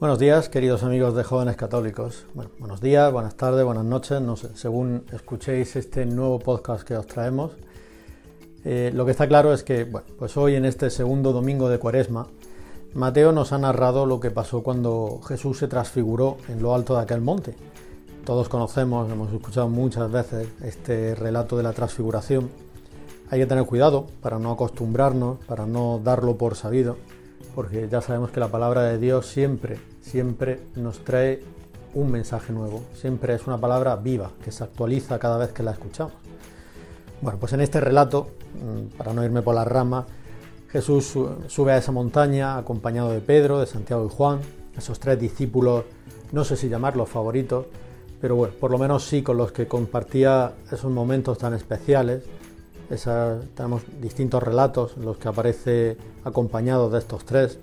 Buenos días, queridos amigos de jóvenes católicos. Bueno, buenos días, buenas tardes, buenas noches, según escuchéis este nuevo podcast que os traemos. Eh, lo que está claro es que, bueno, pues hoy en este segundo domingo de Cuaresma, Mateo nos ha narrado lo que pasó cuando Jesús se transfiguró en lo alto de aquel monte. Todos conocemos, hemos escuchado muchas veces este relato de la transfiguración. Hay que tener cuidado para no acostumbrarnos, para no darlo por sabido porque ya sabemos que la palabra de Dios siempre, siempre nos trae un mensaje nuevo, siempre es una palabra viva, que se actualiza cada vez que la escuchamos. Bueno, pues en este relato, mm, para no irme por las ramas, Jesús sube a esa montaña acompañado de Pedro, de Santiago y Juan, esos tres discípulos, no sé si llamarlos favoritos, pero bueno, por lo menos sí con los que compartía esos momentos tan especiales tenemos distintos relatos en los que aparece acompañado de estos tres.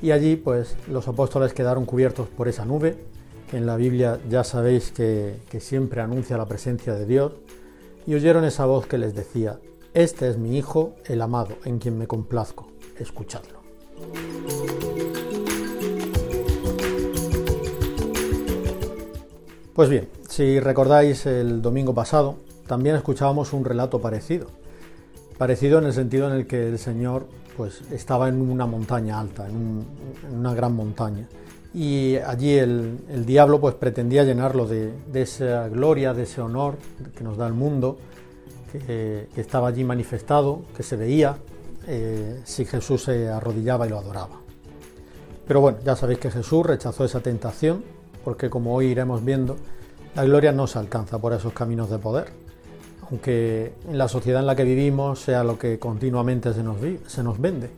Y allí pues los apóstoles quedaron cubiertos por esa nube, que en la Biblia ya sabéis que, que siempre anuncia la presencia de Dios, y oyeron esa voz que les decía, Este es mi Hijo, el amado, en quien me complazco, escuchadlo. Pues bien, si recordáis el domingo pasado, también escuchábamos un relato parecido. Parecido en el sentido en el que el Señor pues, estaba en una montaña alta, en, una gran montaña. Y allí el, diablo pues, pretendía llenarlo de, esa gloria, de ese honor que nos da el mundo, que, estaba allí manifestado, que se veía eh, si Jesús se arrodillaba y lo adoraba. Pero bueno, ya sabéis que Jesús rechazó esa tentación, porque como hoy iremos viendo, la gloria no se alcanza por esos caminos de poder, aunque la sociedad en la que vivimos sea lo que continuamente se nos, se nos vende,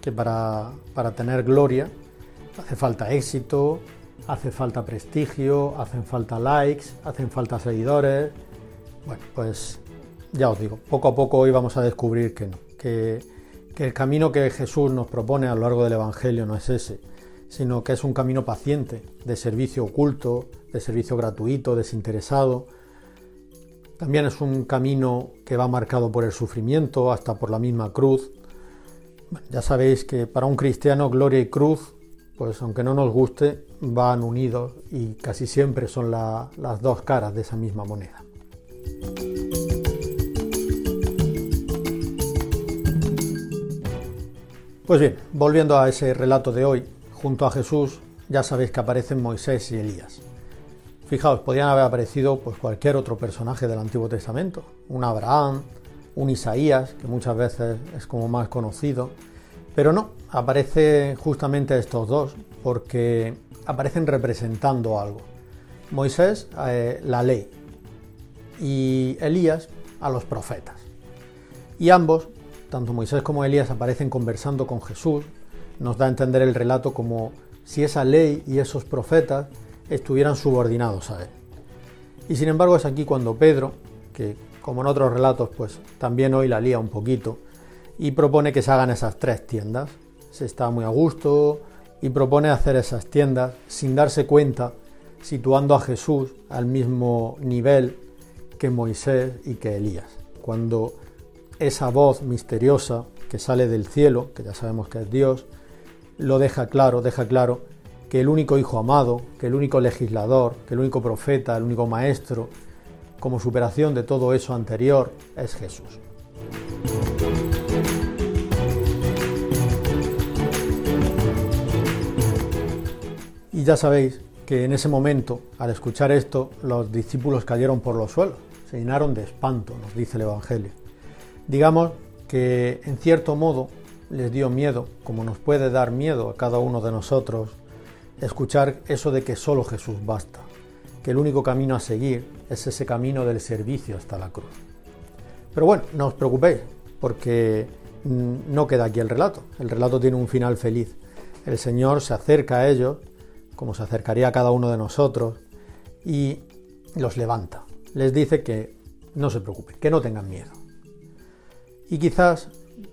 que para, para tener gloria hace falta éxito, hace falta prestigio, hacen falta likes, hacen falta seguidores. Bueno, pues ya os digo, poco a poco hoy vamos a descubrir que no, que, que, el camino que Jesús nos propone a lo largo del Evangelio no es ese, sino que es un camino paciente, de servicio oculto, de servicio gratuito, desinteresado, también es un camino que va marcado por el sufrimiento, hasta por la misma cruz. Ya sabéis que para un cristiano gloria y cruz, pues aunque no nos guste, van unidos y casi siempre son las dos caras de esa misma moneda. Pues bien, volviendo a ese relato de hoy, junto a Jesús ya sabéis que aparecen Moisés y Elías. Fijaos, podían haber aparecido pues, cualquier otro personaje del Antiguo Testamento, un Abraham, un Isaías, que muchas veces es como más conocido, pero no, aparece justamente estos dos, porque aparecen representando algo. Moisés, eh, la ley, y Elías, a los profetas. Y ambos, tanto Moisés como Elías, aparecen conversando con Jesús, nos da a entender el relato como si esa ley y esos profetas estuvieran subordinados a él. Y sin embargo es aquí cuando Pedro, que como en otros relatos pues también hoy la lía un poquito, y propone que se hagan esas tres tiendas. Se está muy a gusto y propone hacer esas tiendas sin darse cuenta, situando a Jesús al mismo nivel que Moisés y que Elías. Cuando esa voz misteriosa que sale del cielo, que ya sabemos que es Dios, lo deja claro, deja claro que el único hijo amado, que el único legislador, que el único profeta, el único maestro, como superación de todo eso anterior, es Jesús. Y ya sabéis que en ese momento, al escuchar esto, los discípulos cayeron por los suelos, se llenaron de espanto, nos dice el Evangelio. Digamos que en cierto modo les dio miedo, como nos puede dar miedo a cada uno de nosotros escuchar eso de que solo Jesús basta, que el único camino a seguir es ese camino del servicio hasta la cruz. Pero bueno, no os preocupéis, porque no queda aquí el relato. El relato tiene un final feliz. El Señor se acerca a ellos, como se acercaría a cada uno de nosotros, y los levanta. Les dice que no se preocupen, que no tengan miedo. Y quizás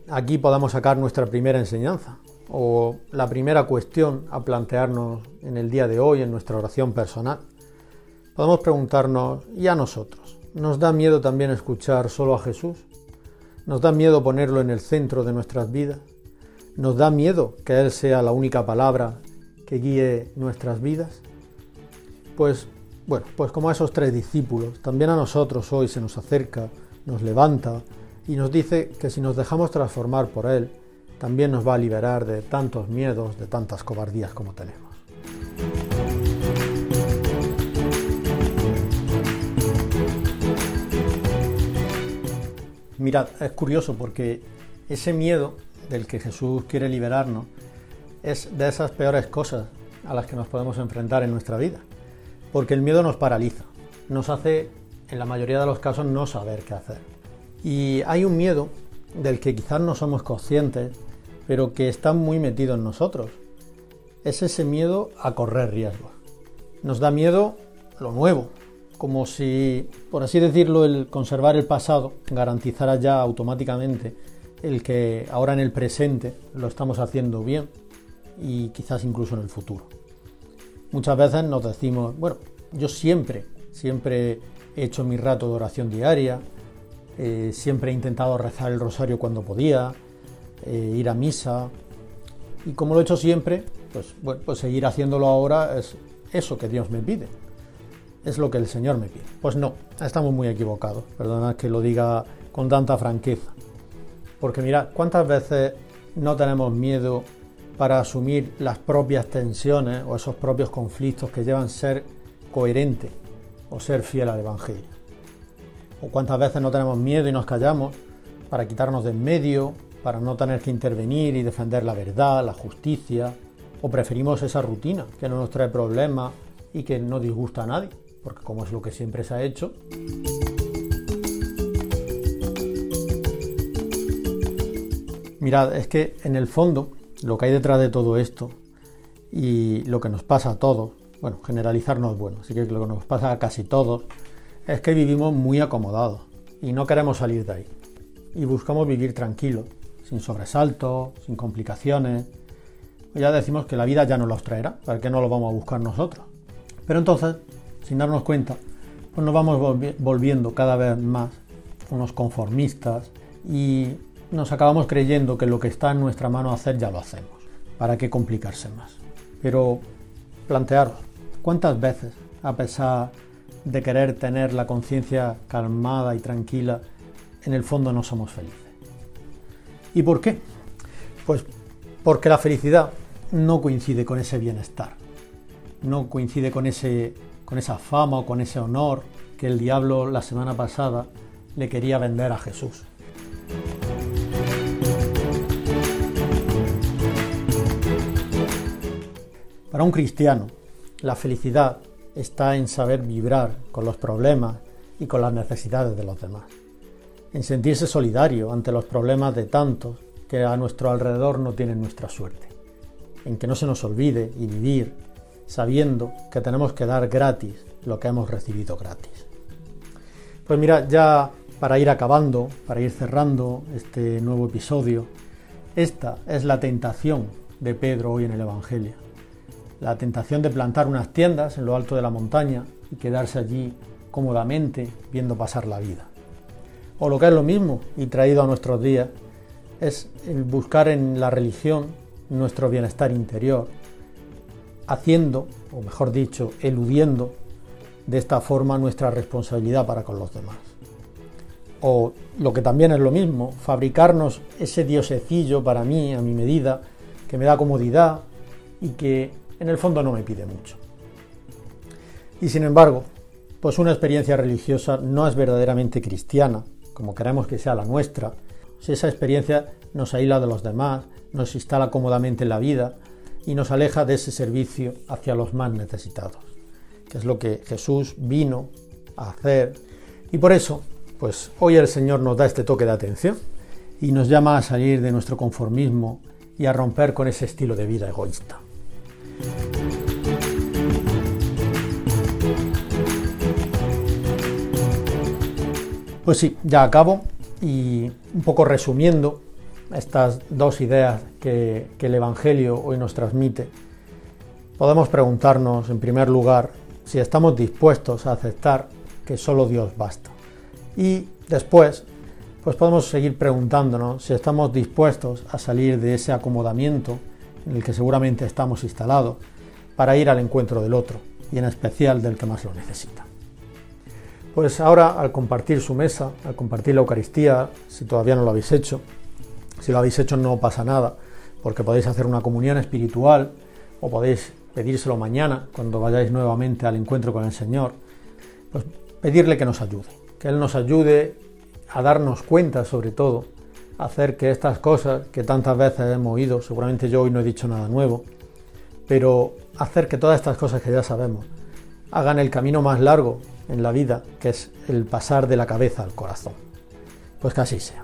aquí podamos sacar nuestra primera enseñanza, o la primera cuestión a plantearnos en el día de hoy en nuestra oración personal, podemos preguntarnos, ¿y a nosotros? ¿Nos da miedo también escuchar solo a Jesús? ¿Nos da miedo ponerlo en el centro de nuestras vidas? ¿Nos da miedo que Él sea la única palabra que guíe nuestras vidas? Pues bueno, pues como a esos tres discípulos, también a nosotros hoy se nos acerca, nos levanta y nos dice que si nos dejamos transformar por Él, también nos va a liberar de tantos miedos, de tantas cobardías como tenemos. Mirad, es curioso porque ese miedo del que Jesús quiere liberarnos es de esas peores cosas a las que nos podemos enfrentar en nuestra vida. Porque el miedo nos paraliza, nos hace en la mayoría de los casos no saber qué hacer. Y hay un miedo del que quizás no somos conscientes, pero que está muy metido en nosotros. Es ese miedo a correr riesgos. Nos da miedo lo nuevo, como si, por así decirlo, el conservar el pasado garantizara ya automáticamente el que ahora en el presente lo estamos haciendo bien y quizás incluso en el futuro. Muchas veces nos decimos, bueno, yo siempre, siempre he hecho mi rato de oración diaria, eh, siempre he intentado rezar el rosario cuando podía, eh, ir a misa, y como lo he hecho siempre, pues, pues seguir haciéndolo ahora es eso que Dios me pide, es lo que el Señor me pide. Pues no, estamos muy equivocados, perdonad que lo diga con tanta franqueza, porque mira, ¿cuántas veces no tenemos miedo para asumir las propias tensiones o esos propios conflictos que llevan ser coherente o ser fiel al Evangelio? ¿O cuántas veces no tenemos miedo y nos callamos para quitarnos de en medio, para no tener que intervenir y defender la verdad, la justicia? ¿O preferimos esa rutina que no nos trae problemas y que no disgusta a nadie? Porque como es lo que siempre se ha hecho. Mirad, es que en el fondo lo que hay detrás de todo esto y lo que nos pasa a todos, bueno, generalizar no es bueno, así que lo que nos pasa a casi todos es que vivimos muy acomodados y no queremos salir de ahí. Y buscamos vivir tranquilos, sin sobresaltos, sin complicaciones. Ya decimos que la vida ya nos los traerá, ¿para qué no lo vamos a buscar nosotros? Pero entonces, sin darnos cuenta, pues nos vamos volviendo cada vez más unos conformistas y nos acabamos creyendo que lo que está en nuestra mano hacer ya lo hacemos. ¿Para qué complicarse más? Pero plantearos, ¿cuántas veces, a pesar de querer tener la conciencia calmada y tranquila, en el fondo no somos felices? ¿Y por qué? Pues porque la felicidad no coincide con ese bienestar, no coincide con, ese, con esa fama o con ese honor que el diablo la semana pasada le quería vender a Jesús. Para un cristiano, la felicidad está en saber vibrar con los problemas y con las necesidades de los demás, en sentirse solidario ante los problemas de tantos que a nuestro alrededor no tienen nuestra suerte, en que no se nos olvide y vivir sabiendo que tenemos que dar gratis lo que hemos recibido gratis. Pues mira, ya para ir acabando, para ir cerrando este nuevo episodio, esta es la tentación de Pedro hoy en el Evangelio la tentación de plantar unas tiendas en lo alto de la montaña y quedarse allí cómodamente viendo pasar la vida. O lo que es lo mismo y traído a nuestros días, es el buscar en la religión nuestro bienestar interior, haciendo, o mejor dicho, eludiendo de esta forma nuestra responsabilidad para con los demás. O lo que también es lo mismo, fabricarnos ese diosecillo para mí, a mi medida, que me da comodidad y que en el fondo no me pide mucho. Y sin embargo, pues una experiencia religiosa no es verdaderamente cristiana, como queremos que sea la nuestra, si esa experiencia nos aísla de los demás, nos instala cómodamente en la vida y nos aleja de ese servicio hacia los más necesitados, que es lo que Jesús vino a hacer. Y por eso, pues hoy el Señor nos da este toque de atención y nos llama a salir de nuestro conformismo y a romper con ese estilo de vida egoísta. Pues sí, ya acabo y un poco resumiendo estas dos ideas que, el Evangelio hoy nos transmite, podemos preguntarnos en primer lugar si estamos dispuestos a aceptar que solo Dios basta. Y después, pues podemos seguir preguntándonos si estamos dispuestos a salir de ese acomodamiento en el que seguramente estamos instalados para ir al encuentro del otro y en especial del que más lo necesita. Pues ahora al compartir su mesa, al compartir la Eucaristía, si todavía no lo habéis hecho, si lo habéis hecho no pasa nada, porque podéis hacer una comunión espiritual o podéis pedírselo mañana cuando vayáis nuevamente al encuentro con el Señor, pues pedirle que nos ayude, que Él nos ayude a darnos cuenta sobre todo, hacer que estas cosas que tantas veces hemos oído, seguramente yo hoy no he dicho nada nuevo, pero hacer que todas estas cosas que ya sabemos hagan el camino más largo en la vida, que es el pasar de la cabeza al corazón. Pues que así sea.